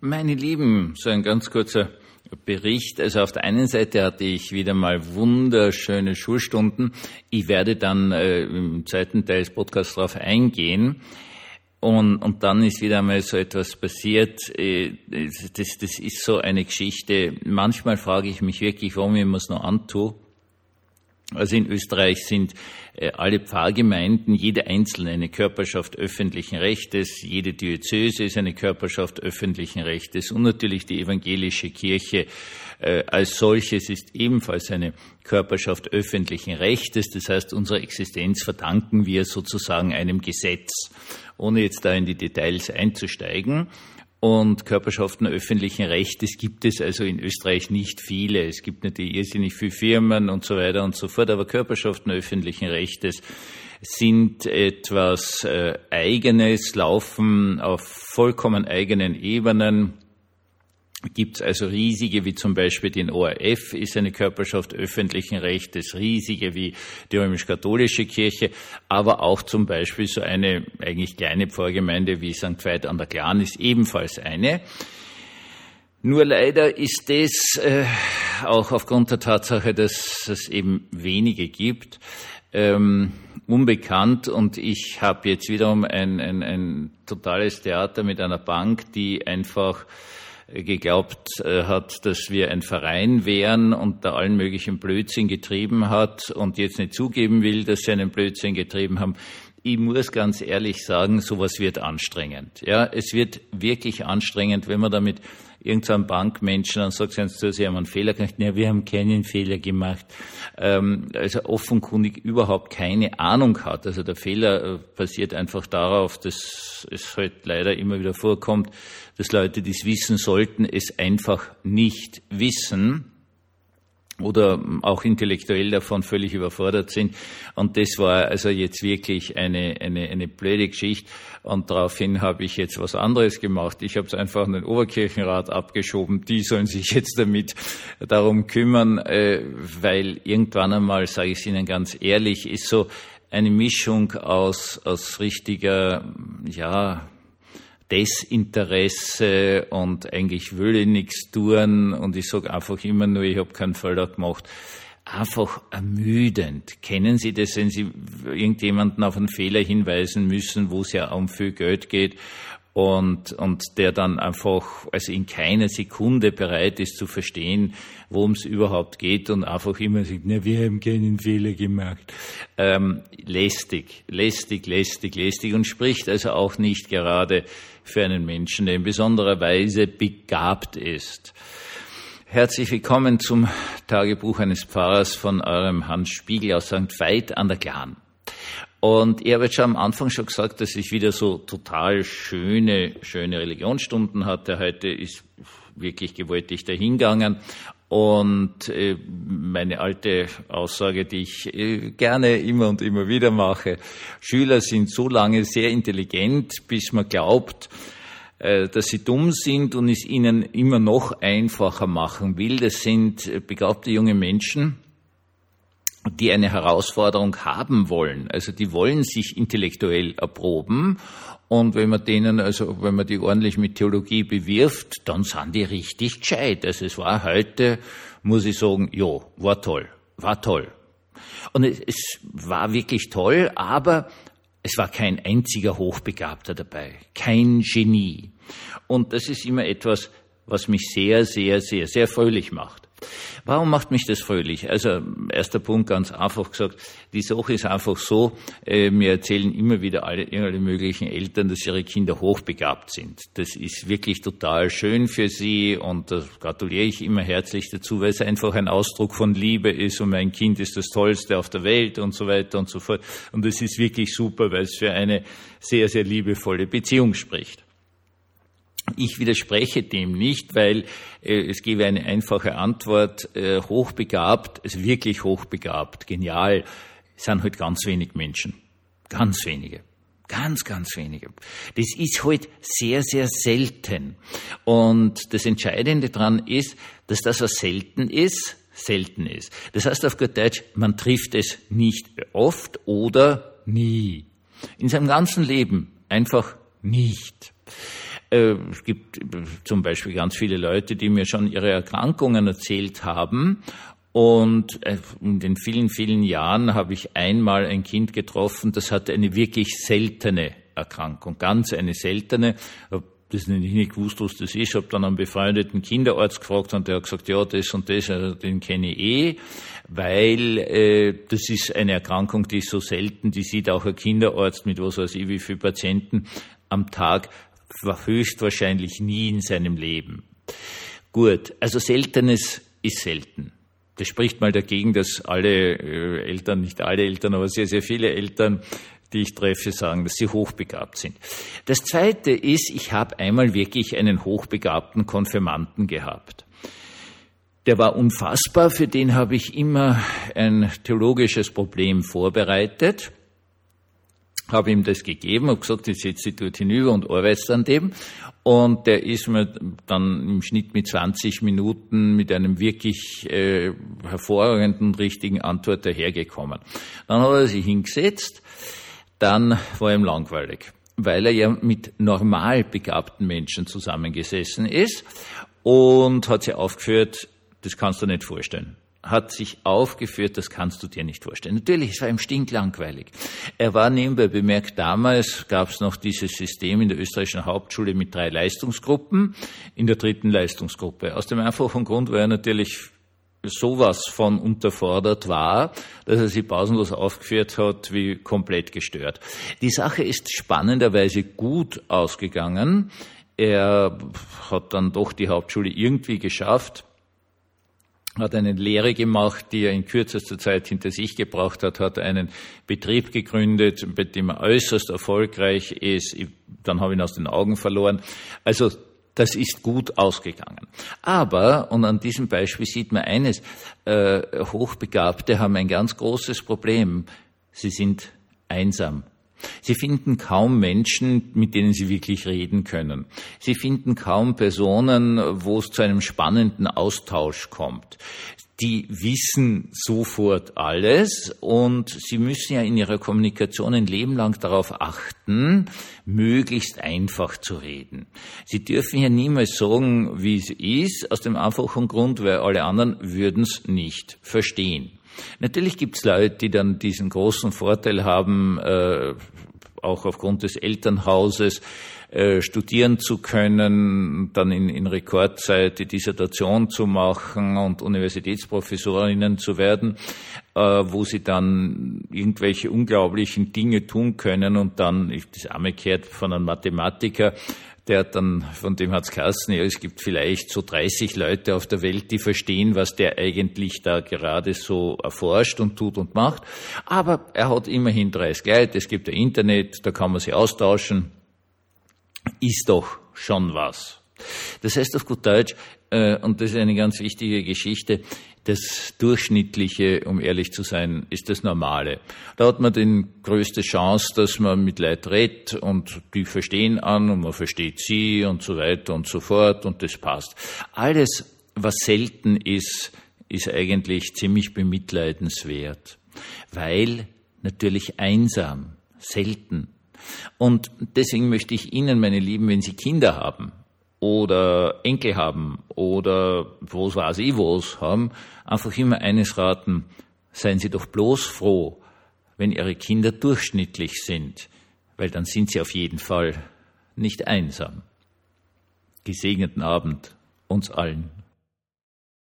Meine Lieben, so ein ganz kurzer Bericht. Also auf der einen Seite hatte ich wieder mal wunderschöne Schulstunden. Ich werde dann äh, im zweiten Teil des Podcasts darauf eingehen. Und, und dann ist wieder mal so etwas passiert. Äh, das, das ist so eine Geschichte. Manchmal frage ich mich wirklich, warum ich mir es noch antue. Also in Österreich sind äh, alle Pfarrgemeinden, jede einzelne eine Körperschaft öffentlichen Rechtes, jede Diözese ist eine Körperschaft öffentlichen Rechtes und natürlich die evangelische Kirche äh, als solches ist ebenfalls eine Körperschaft öffentlichen Rechtes. Das heißt, unsere Existenz verdanken wir sozusagen einem Gesetz, ohne jetzt da in die Details einzusteigen und Körperschaften öffentlichen Rechtes gibt es also in Österreich nicht viele. Es gibt natürlich irrsinnig viele Firmen und so weiter und so fort, aber Körperschaften öffentlichen Rechtes sind etwas äh, Eigenes, laufen auf vollkommen eigenen Ebenen gibt es also riesige wie zum Beispiel den ORF, ist eine Körperschaft öffentlichen Rechtes, riesige wie die römisch-katholische Kirche, aber auch zum Beispiel so eine eigentlich kleine Pfarrgemeinde wie St. Veit an der Glan ist ebenfalls eine. Nur leider ist es äh, auch aufgrund der Tatsache, dass es eben wenige gibt, ähm, unbekannt und ich habe jetzt wiederum ein, ein, ein totales Theater mit einer Bank, die einfach geglaubt äh, hat, dass wir ein Verein wären und da allen möglichen Blödsinn getrieben hat und jetzt nicht zugeben will, dass sie einen Blödsinn getrieben haben. Ich muss ganz ehrlich sagen, sowas wird anstrengend. Ja, es wird wirklich anstrengend, wenn man damit irgendeinem Bankmenschen dann sagt, sie, sie haben einen Fehler gemacht. Ja, wir haben keinen Fehler gemacht. Ähm, also offenkundig überhaupt keine Ahnung hat. Also der Fehler äh, basiert einfach darauf, dass es halt leider immer wieder vorkommt, dass Leute, die es wissen sollten, es einfach nicht wissen oder auch intellektuell davon völlig überfordert sind. Und das war also jetzt wirklich eine, eine, eine blöde Geschichte. Und daraufhin habe ich jetzt was anderes gemacht. Ich habe es einfach an den Oberkirchenrat abgeschoben. Die sollen sich jetzt damit darum kümmern, äh, weil irgendwann einmal, sage ich es Ihnen ganz ehrlich, ist so eine Mischung aus, aus richtiger, ja, Desinteresse und eigentlich will ich nichts tun und ich sage einfach immer nur, ich habe keinen Fehler gemacht. Einfach ermüdend. Kennen Sie das, wenn Sie irgendjemanden auf einen Fehler hinweisen müssen, wo es ja um viel Geld geht und, und der dann einfach, also in keiner Sekunde bereit ist zu verstehen, worum es überhaupt geht und einfach immer sagt, na, wir haben keinen Fehler gemacht. Ähm, lästig, lästig, lästig, lästig und spricht also auch nicht gerade für einen Menschen, der in besonderer Weise begabt ist. Herzlich willkommen zum Tagebuch eines Pfarrers von eurem Hans Spiegel aus St. Veit an der Glan. Und ich habe jetzt schon am Anfang schon gesagt, dass ich wieder so total schöne, schöne Religionsstunden hatte. Heute ist wirklich gewaltig dahingegangen. Und äh, meine alte Aussage, die ich äh, gerne immer und immer wieder mache, Schüler sind so lange sehr intelligent, bis man glaubt, äh, dass sie dumm sind und es ihnen immer noch einfacher machen will. Das sind begabte junge Menschen, die eine Herausforderung haben wollen. Also die wollen sich intellektuell erproben und wenn man denen, also wenn man die ordentlich mit Theologie bewirft, dann sind die richtig gescheit. Also es war heute, muss ich sagen, ja, war toll, war toll. Und es, es war wirklich toll, aber es war kein einziger Hochbegabter dabei, kein Genie. Und das ist immer etwas, was mich sehr, sehr, sehr, sehr fröhlich macht. Warum macht mich das fröhlich? Also erster Punkt ganz einfach gesagt, die Sache ist einfach so, äh, mir erzählen immer wieder alle, alle möglichen Eltern, dass ihre Kinder hochbegabt sind. Das ist wirklich total schön für sie und da gratuliere ich immer herzlich dazu, weil es einfach ein Ausdruck von Liebe ist und mein Kind ist das Tollste auf der Welt und so weiter und so fort. Und es ist wirklich super, weil es für eine sehr, sehr liebevolle Beziehung spricht. Ich widerspreche dem nicht, weil äh, es gebe eine einfache Antwort. Äh, hochbegabt, also wirklich hochbegabt, genial, sind halt ganz wenig Menschen. Ganz wenige. Ganz, ganz wenige. Das ist halt sehr, sehr selten. Und das Entscheidende daran ist, dass das, was selten ist, selten ist. Das heißt auf gut Deutsch, man trifft es nicht oft oder nie. In seinem ganzen Leben einfach nicht. Äh, es gibt zum Beispiel ganz viele Leute, die mir schon ihre Erkrankungen erzählt haben und äh, in den vielen, vielen Jahren habe ich einmal ein Kind getroffen, das hatte eine wirklich seltene Erkrankung, ganz eine seltene. Das nicht, nicht gewusst, was das ist, habe dann einen befreundeten Kinderarzt gefragt und der hat gesagt, ja, das und das, also den kenne ich eh, weil äh, das ist eine Erkrankung, die ist so selten, die sieht auch ein Kinderarzt mit was weiß ich wie viele Patienten am Tag höchstwahrscheinlich nie in seinem Leben. Gut, also Seltenes ist selten. Das spricht mal dagegen, dass alle äh, Eltern, nicht alle Eltern, aber sehr, sehr viele Eltern, die ich treffe, sagen, dass sie hochbegabt sind. Das Zweite ist, ich habe einmal wirklich einen hochbegabten Konfirmanten gehabt. Der war unfassbar, für den habe ich immer ein theologisches Problem vorbereitet habe ihm das gegeben, habe gesagt, ich setze dich dort hinüber und arbeite an dem. Und der ist mir dann im Schnitt mit 20 Minuten mit einem wirklich äh, hervorragenden, richtigen Antwort dahergekommen. Dann hat er sich hingesetzt, dann war ihm langweilig, weil er ja mit normal begabten Menschen zusammengesessen ist und hat sich aufgeführt, das kannst du nicht vorstellen hat sich aufgeführt, das kannst du dir nicht vorstellen. Natürlich, es war ihm stinklangweilig. Er war nebenbei bemerkt, damals gab es noch dieses System in der österreichischen Hauptschule mit drei Leistungsgruppen, in der dritten Leistungsgruppe. Aus dem einfachen Grund, weil er natürlich sowas von unterfordert war, dass er sich pausenlos aufgeführt hat, wie komplett gestört. Die Sache ist spannenderweise gut ausgegangen. Er hat dann doch die Hauptschule irgendwie geschafft hat eine Lehre gemacht, die er in kürzester Zeit hinter sich gebracht hat, hat einen Betrieb gegründet, bei dem er äußerst erfolgreich ist. Dann habe ich ihn aus den Augen verloren. Also das ist gut ausgegangen. Aber, und an diesem Beispiel sieht man eines, äh, Hochbegabte haben ein ganz großes Problem. Sie sind einsam. Sie finden kaum Menschen, mit denen Sie wirklich reden können. Sie finden kaum Personen, wo es zu einem spannenden Austausch kommt. Die wissen sofort alles und Sie müssen ja in Ihrer Kommunikation ein Leben lang darauf achten, möglichst einfach zu reden. Sie dürfen ja niemals sagen, wie es ist, aus dem einfachen Grund, weil alle anderen würden es nicht verstehen. Natürlich gibt es Leute, die dann diesen großen Vorteil haben, äh, auch aufgrund des Elternhauses äh, studieren zu können, dann in, in Rekordzeit die Dissertation zu machen und Universitätsprofessorinnen zu werden, äh, wo sie dann irgendwelche unglaublichen Dinge tun können und dann, das arme kehrt von einem Mathematiker, der hat dann, von dem hat's geheißen, ja, es gibt vielleicht so 30 Leute auf der Welt, die verstehen, was der eigentlich da gerade so erforscht und tut und macht. Aber er hat immerhin 30 Leute, es gibt ein Internet, da kann man sich austauschen. Ist doch schon was. Das heißt auf gut Deutsch, äh, und das ist eine ganz wichtige Geschichte, das Durchschnittliche, um ehrlich zu sein, ist das Normale. Da hat man die größte Chance, dass man mit Leuten redet und die verstehen an und man versteht sie und so weiter und so fort und das passt. Alles, was selten ist, ist eigentlich ziemlich bemitleidenswert, weil natürlich einsam, selten. Und deswegen möchte ich Ihnen, meine Lieben, wenn Sie Kinder haben, oder Enkel haben oder was weiß ich was haben, einfach immer eines raten, seien Sie doch bloß froh, wenn Ihre Kinder durchschnittlich sind, weil dann sind Sie auf jeden Fall nicht einsam. Gesegneten Abend uns allen.